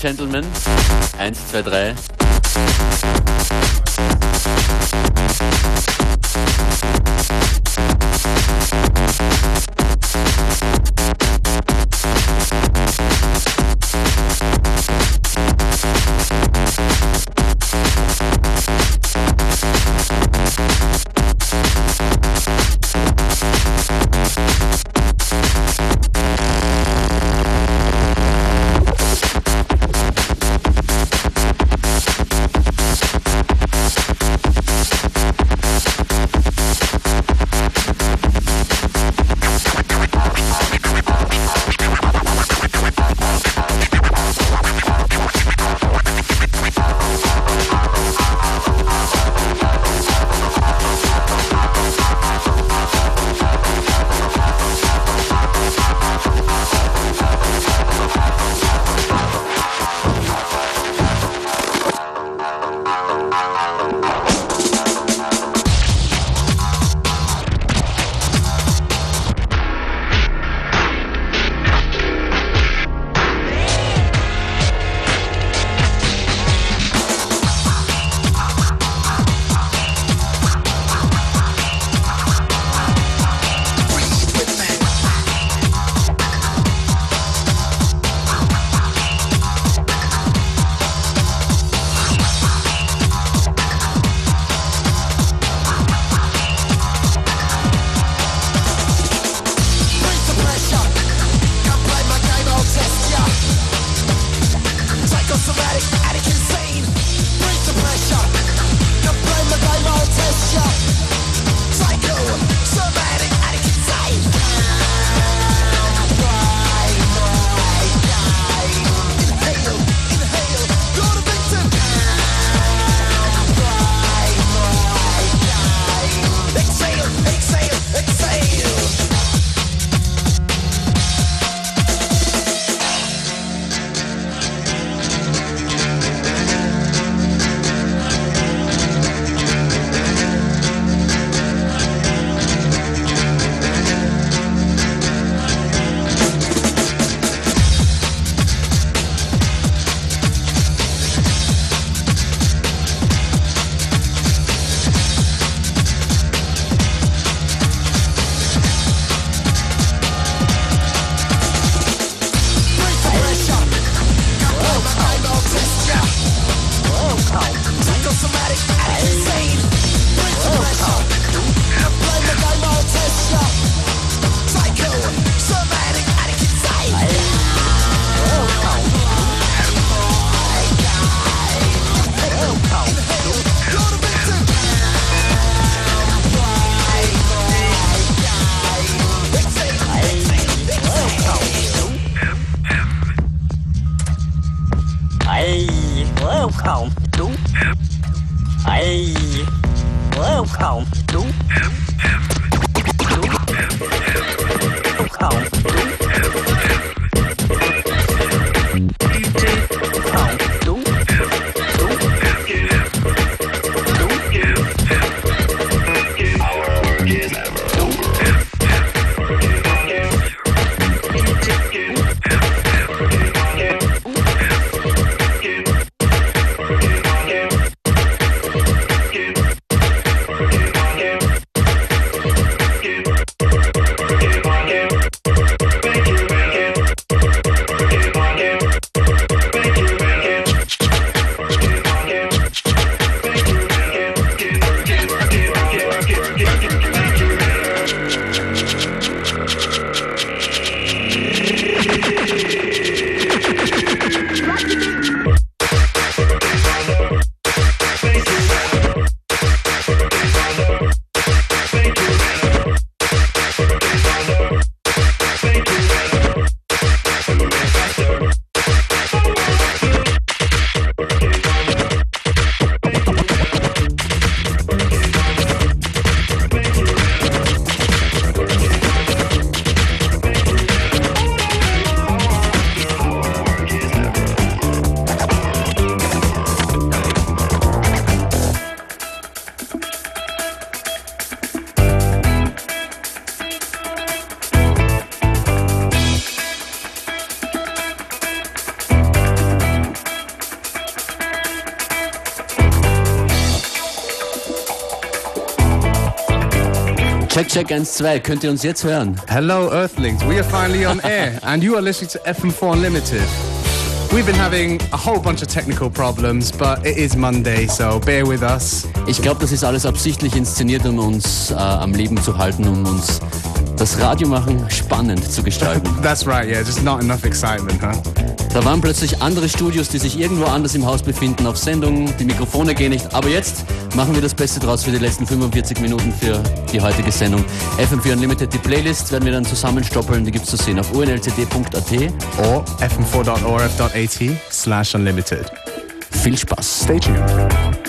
Gentlemen, 1, 2, 3. Welcome to. Hey, welcome to. Welcome to. Check 1, 2, könnt ihr uns jetzt hören? Hello, Earthlings. We are finally on air, and you are listening to FM4 Unlimited. We've been having a whole bunch of technical problems, but it is Monday, so bear with us. Ich glaube, das ist alles absichtlich inszeniert, um uns äh, am Leben zu halten, um uns das Radiomachen spannend zu gestalten. That's right, yeah, just not enough excitement, huh? Da waren plötzlich andere Studios, die sich irgendwo anders im Haus befinden, auf Sendung, die Mikrofone gehen nicht. Aber jetzt machen wir das Beste draus für die letzten 45 Minuten für die heutige Sendung. FM4 Unlimited, die Playlist werden wir dann zusammenstoppeln, die gibt es zu sehen auf unlcd.at. Or fm4.orf.at slash unlimited. Viel Spaß. Stay tuned.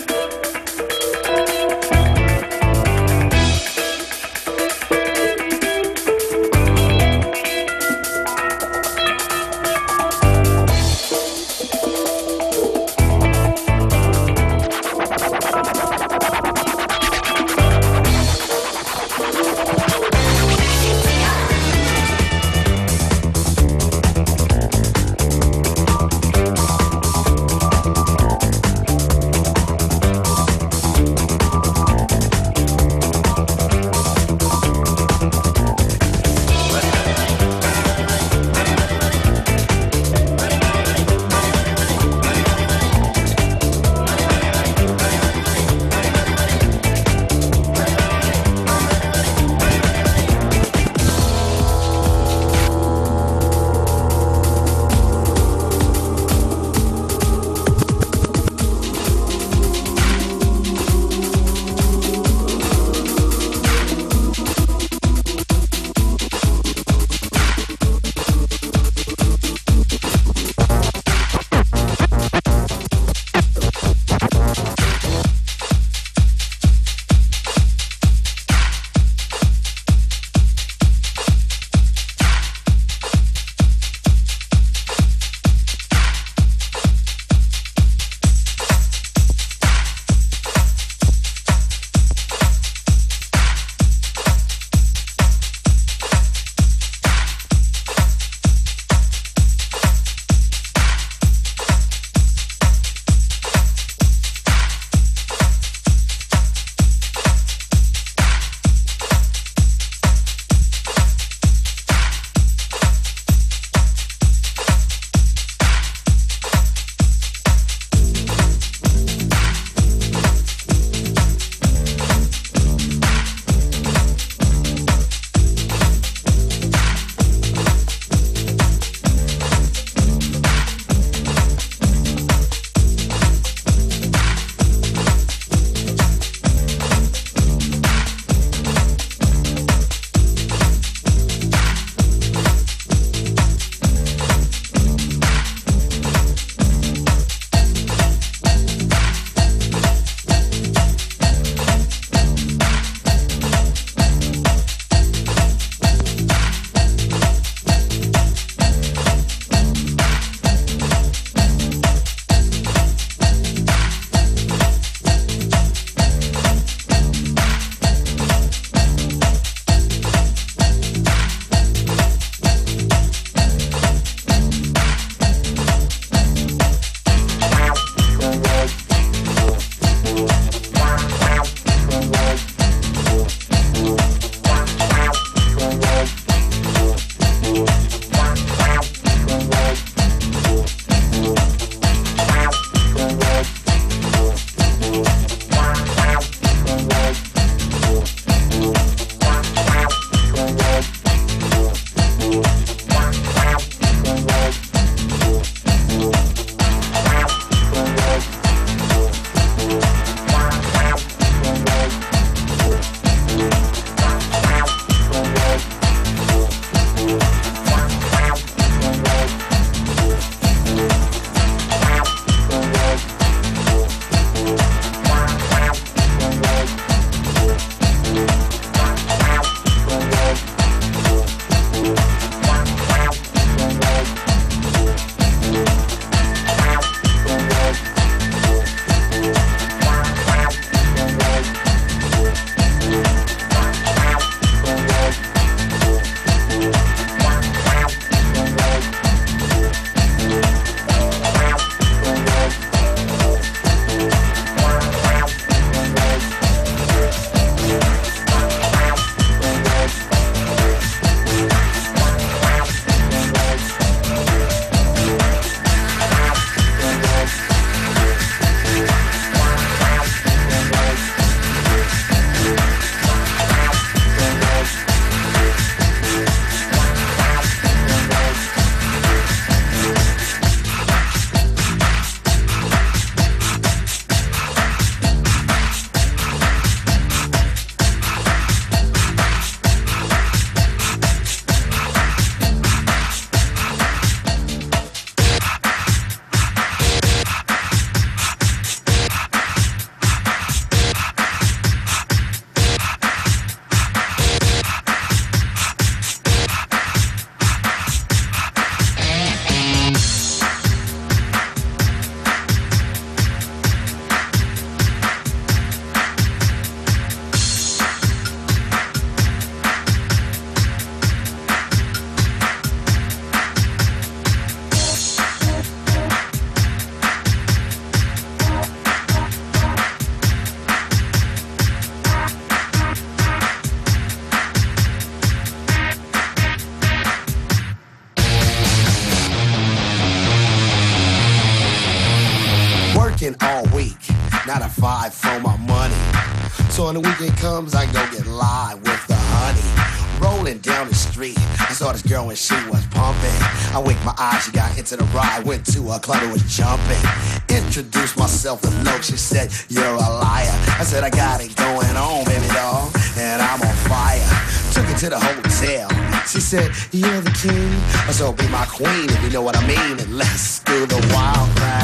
I went to a club It was jumping. Introduced myself with no, she said, You're a liar. I said, I got it going on, baby doll, and I'm on fire. Took her to the hotel. She said, You're the king. I said, Be my queen if you know what I mean, and let's do the wild ride.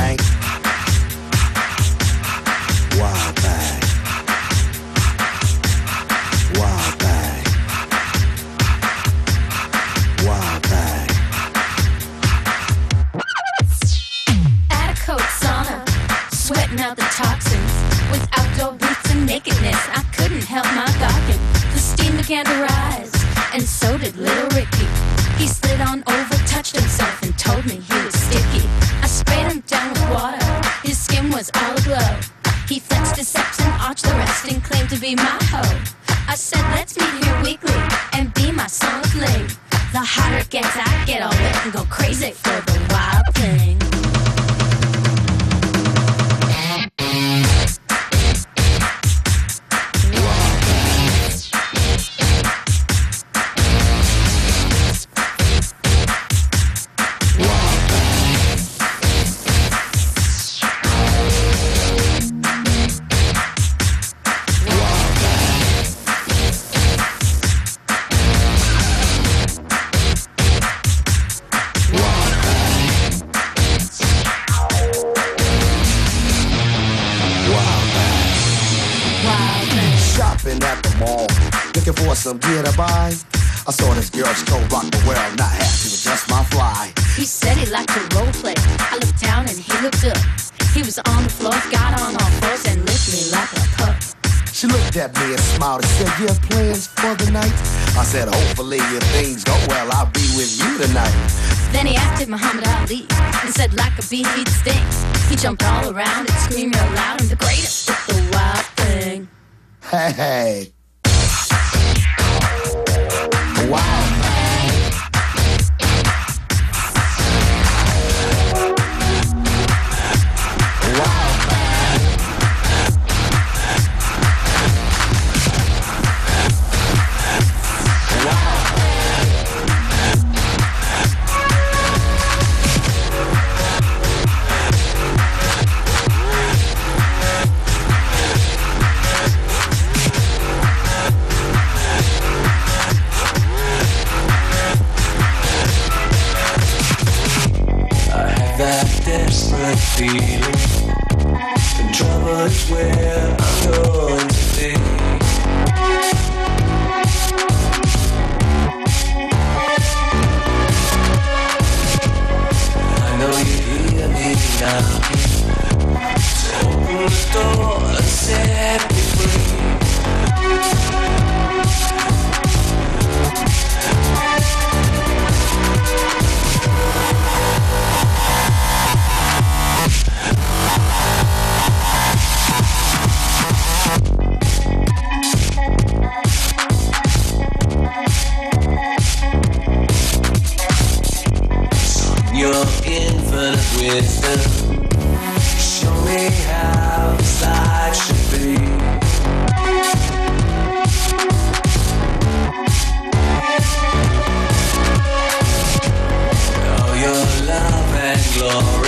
did Muhammad Ali and said like a bee he'd sting. He jumped all around and screamed real loud, "I'm the greatest the wild thing." Hey. Wow. The is where I'm going to be. I know you hear me now. So open the door and step glory.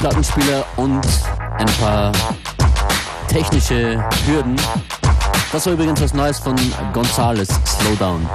Vier Plattenspieler und ein paar technische Hürden. Das war übrigens was Neues von Gonzales, Slowdown.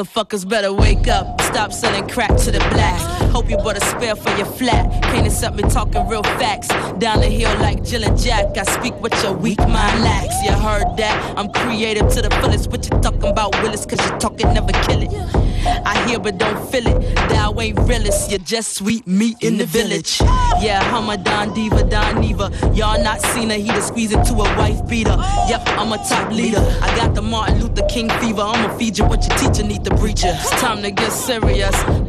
Motherfuckers better wake up. Stop selling crack to the blacks. Hope you bought a spare for your flat. Can't accept me talking real facts. Down the hill like Jill and Jack. I speak what your weak mind lacks. You heard that? I'm creative to the fullest. What you talking about, Willis? Cause you talking never kill it. I hear but don't feel it. Thou ain't realist. You're just sweet meat in the village. Yeah, I'm a Don Diva, Don Neva. Y'all not seen her. He to squeeze into a wife beater. Yep, I'm a top leader. I got the Martin Luther King fever. I'ma feed you what your teacher need to breach you. It's time to get serious.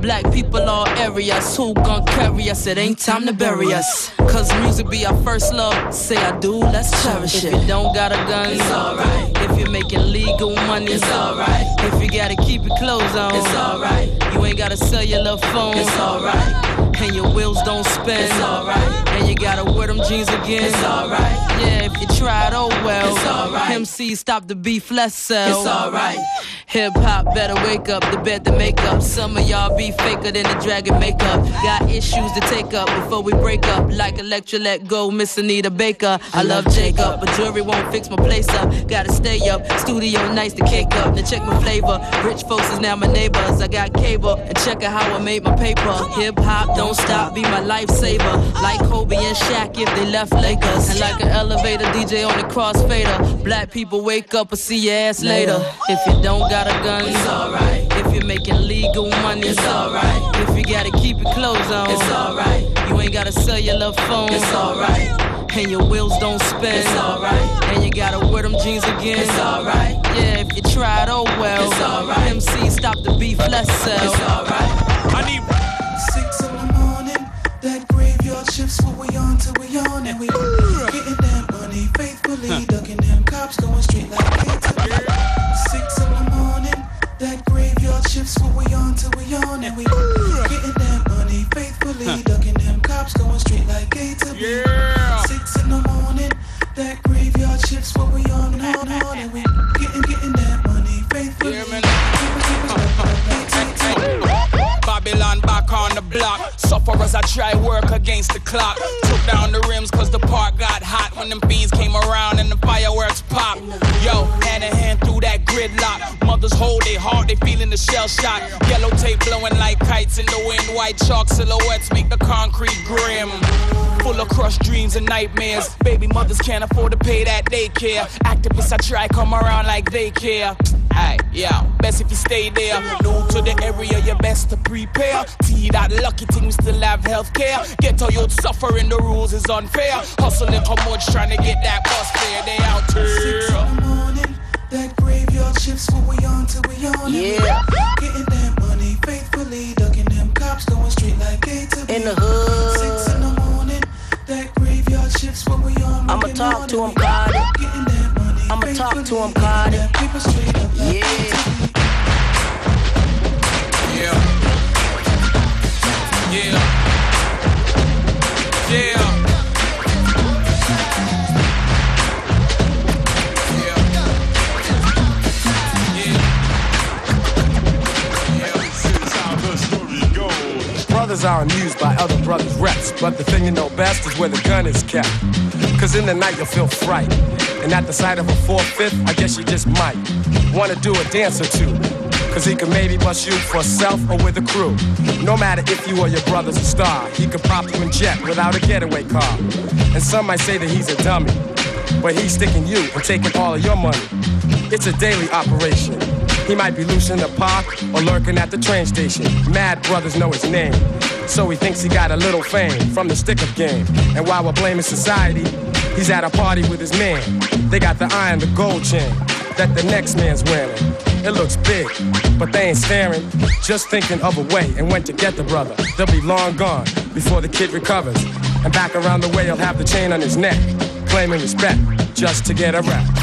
Black people all areas. Who gon' carry us? It ain't time to bury us. Cause music be our first love. Say I do, let's cherish it. If you don't got a gun, it's alright. If you're making legal money, it's alright. If you gotta keep your clothes on, it's alright. You ain't gotta sell your little phone, it's alright. And your wheels don't spin, it's alright. And you gotta wear them jeans again, it's alright. Yeah, if you tried, oh well. It's alright. MC stop the beef, let's sell. It's alright. Hip hop better wake up, the bed to make up. Some of y'all be faker than the dragon makeup. Got issues to take up before we break up. Like Electra let go, Miss Anita Baker. I love Jacob, but jewelry won't fix my place up. Gotta stay up, studio nights to cake up. Now check my flavor. Rich folks is now my neighbors. I got cable and check out how I made my paper. Hip hop don't stop, be my lifesaver. Like Kobe and Shaq if they left Lakers. And like an elevator DJ on the crossfader. Black people wake up and see your ass later. If you don't got a gun, it's alright. If you're making legal money, it's alright. If you gotta keep your clothes on, it's alright. You ain't gotta sell your love phone, it's alright. And your wheels don't spin, it's alright. And you gotta wear them jeans again, it's alright. Yeah, if you tried, oh well. It's alright. MC, stop the beef, let's sell. It's alright. I need six in the morning. That graveyard shift's what we on till we on and we I try work against the clock. Took down the rims cause the park got hot when them fiends came around and the fireworks pop. Yo, hand in hand through that gridlock. Mothers hold their heart, they feeling the shell shock. Yellow tape blowing like kites in the wind. White chalk silhouettes make the concrete grim. Full of crushed dreams and nightmares. Baby mothers can't afford to pay that daycare. Activists I try come around like they care. Aye, yeah, best if you stay there. New to the area, you best to prepare. See that lucky thing, we still have healthcare. Get all your suffering, the rules is unfair. Hustling, come much trying to get that bus fare. They out here. Six in the morning. That graveyard shift's what we on till we on Yeah. getting that money faithfully, ducking them cops going straight like A to B. In the hood. Six in the morning. That graveyard shift's what we on. I'ma talk to him, we I'ma talk to him, like Yeah. Yeah. Yeah. Yeah. Brothers are amused by other brothers' reps, but the thing you know best is where the gun is kept. Cause in the night you'll feel fright. And at the sight of a four-fifth, I guess you just might wanna do a dance or two. Cause he could maybe bust you for self or with a crew. No matter if you or your brother's a star, he could pop you in jet without a getaway car. And some might say that he's a dummy, but he's sticking you and taking all of your money. It's a daily operation. He might be loose in the park or lurking at the train station. Mad brothers know his name. So he thinks he got a little fame from the stick up game. And while we're blaming society, he's at a party with his man. They got the eye and the gold chain that the next man's wearing. It looks big, but they ain't staring. Just thinking of a way and when to get the brother. They'll be long gone before the kid recovers. And back around the way, he'll have the chain on his neck, claiming respect just to get a rap.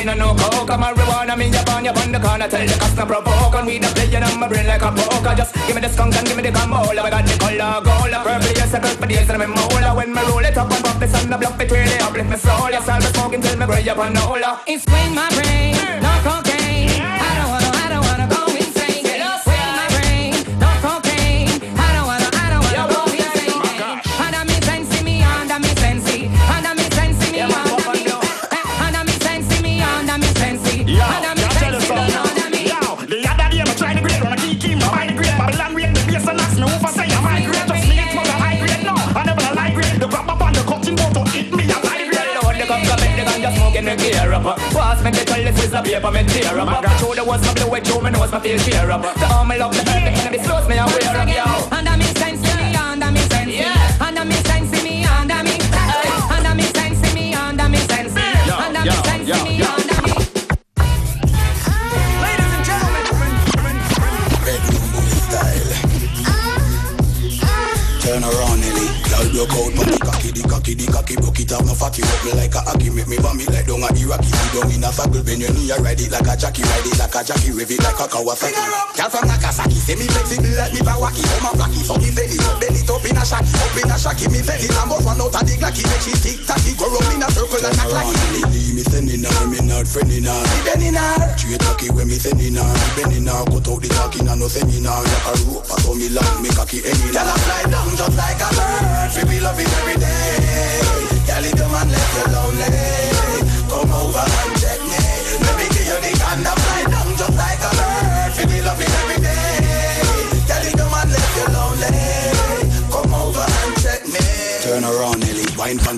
Me no no coke, a marijuana Me up on your on the corner, tell the cops no provoke. And we the playing on my brain like a poker. Just give me the skunk and give me the camola We got the color gold, purple yes, a for days and I'm mola. When me roll it up and pop this on the block It really uplift my soul. Yes, I'll be smoking till me gray up on the hola. It's in my brain, no cocaine. The is the paper, me tear up. Up the shoulder was my blue, it through me nose, my feel cheer up. The arm, I love the earth, the enemy slows me aware up, yo Girl, broke out, but the cocky, the cocky, the cocky, broke it off, no fatty, up me like a hockey, make me vomit like down a Iraqi. See down in a circle, when you knee, I ride it like a jockey, ride it like a jockey, rev it like a Kawasaki. Girl from Nagasaki, say me flexible like me Bawaki, so my blacky, so me belly, so belly top in a shack, up in a shacky, me belly, I'm out one out of the glacky, make she tick tacky, go round in a circle and act like Nelly. Leave me sending her, me not friending her, me bending her. Straight cocky when me sending her, me bending her, cut out the talking and no seminar, like a rope, so me long, me cocky any. Girl, I fly down just like a bird, love it every day. Girl, it come and let you lonely. Come over and check me. Let me give you the kind of fly down just like a bird. Feel me love it every day. Girl, it come and let you lonely. Come over and check me. Turn around, Nelly. Wine from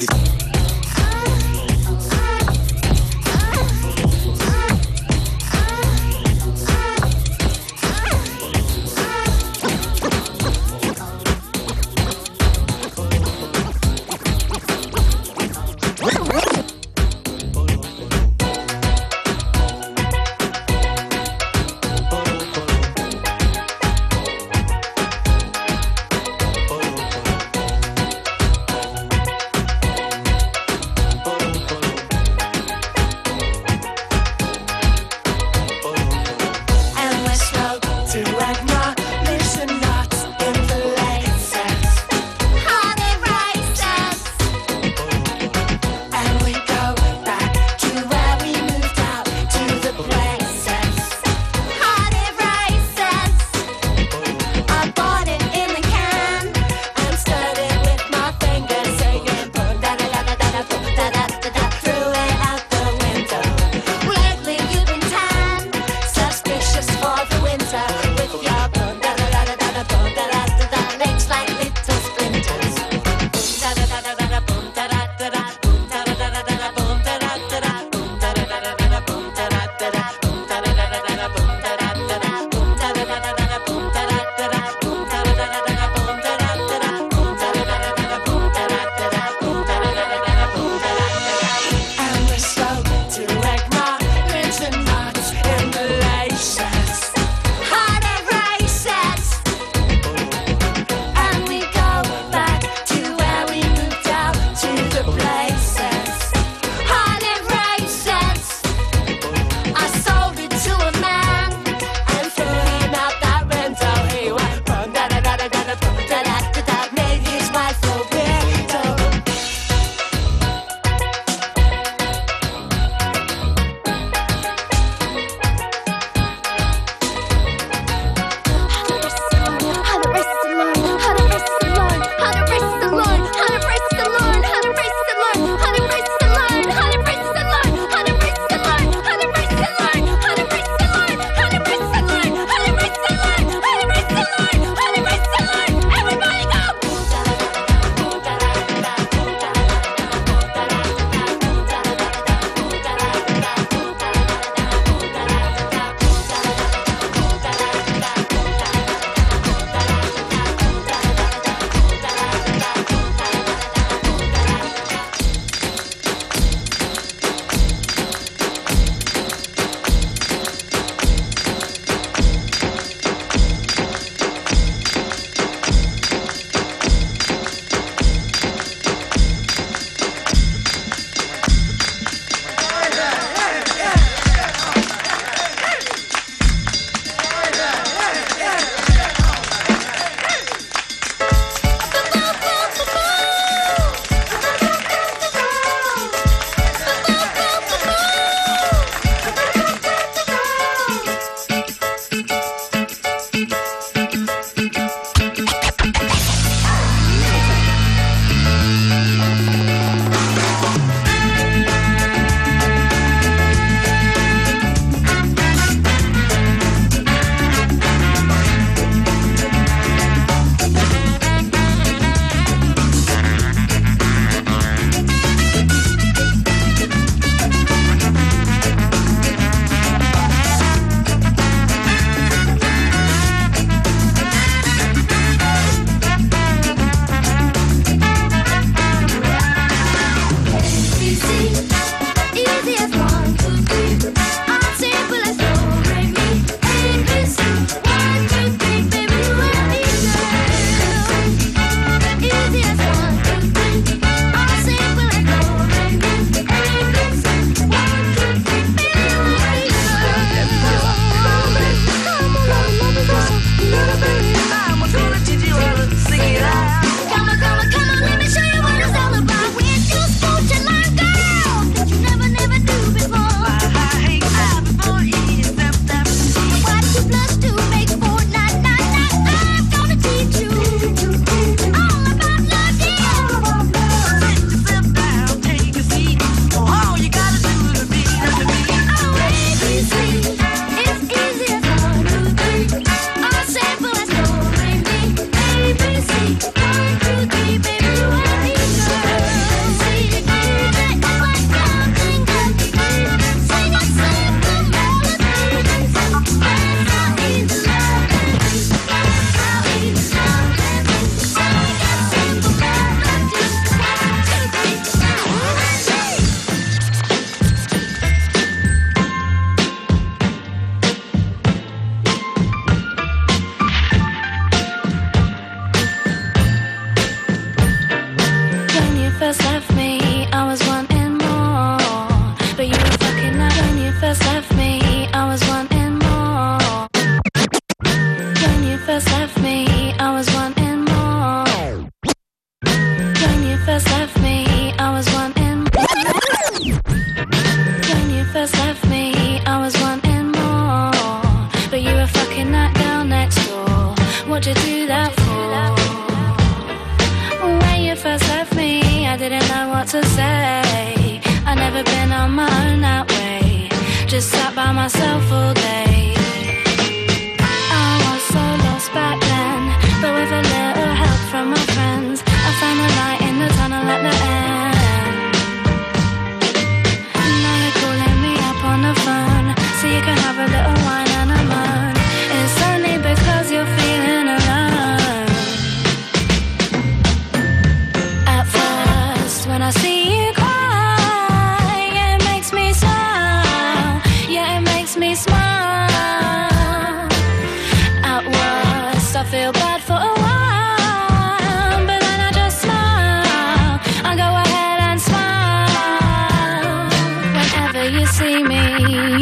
you see me,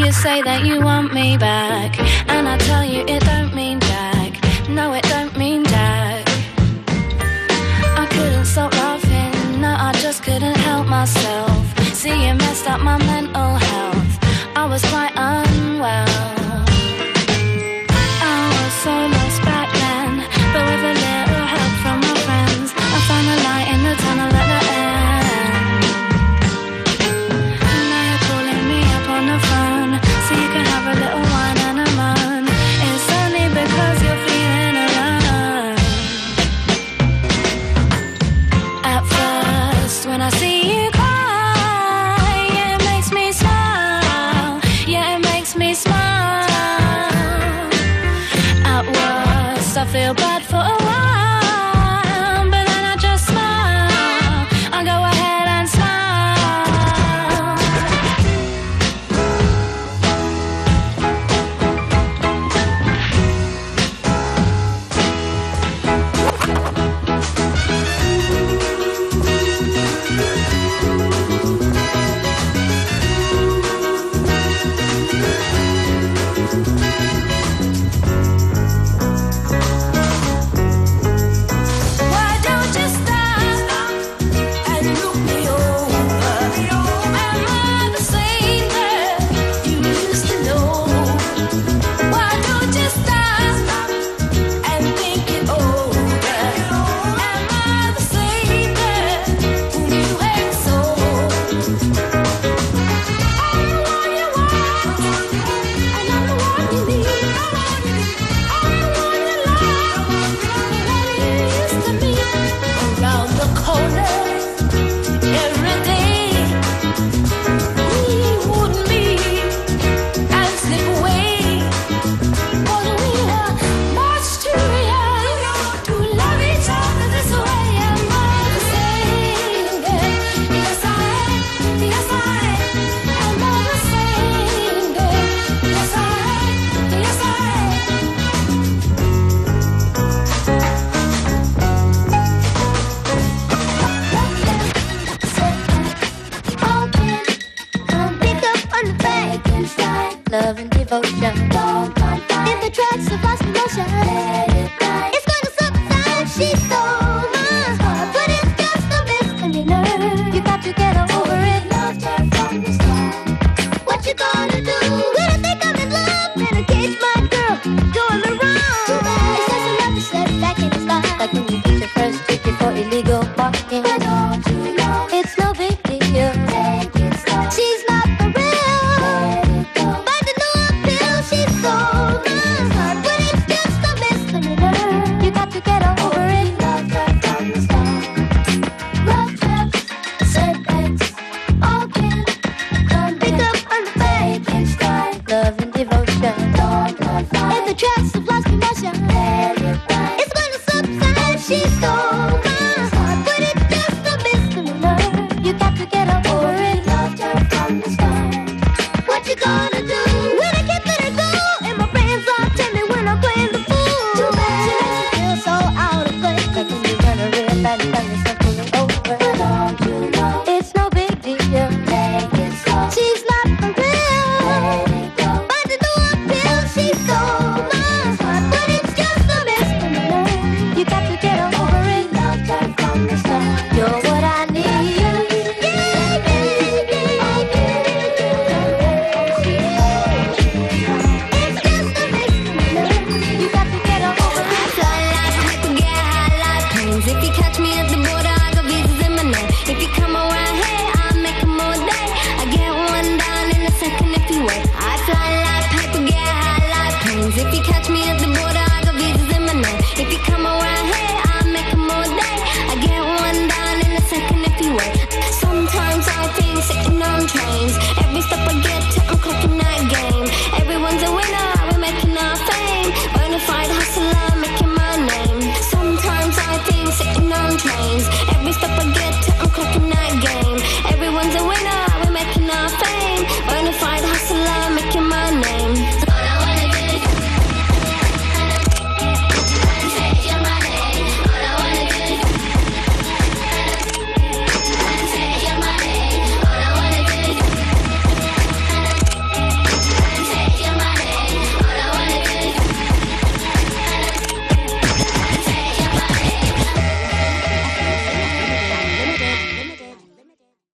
you say that you want me back. And I tell you it don't mean Jack. No, it don't mean Jack. I couldn't stop laughing, no, I just couldn't help myself. See, you messed up my mental health. I was quite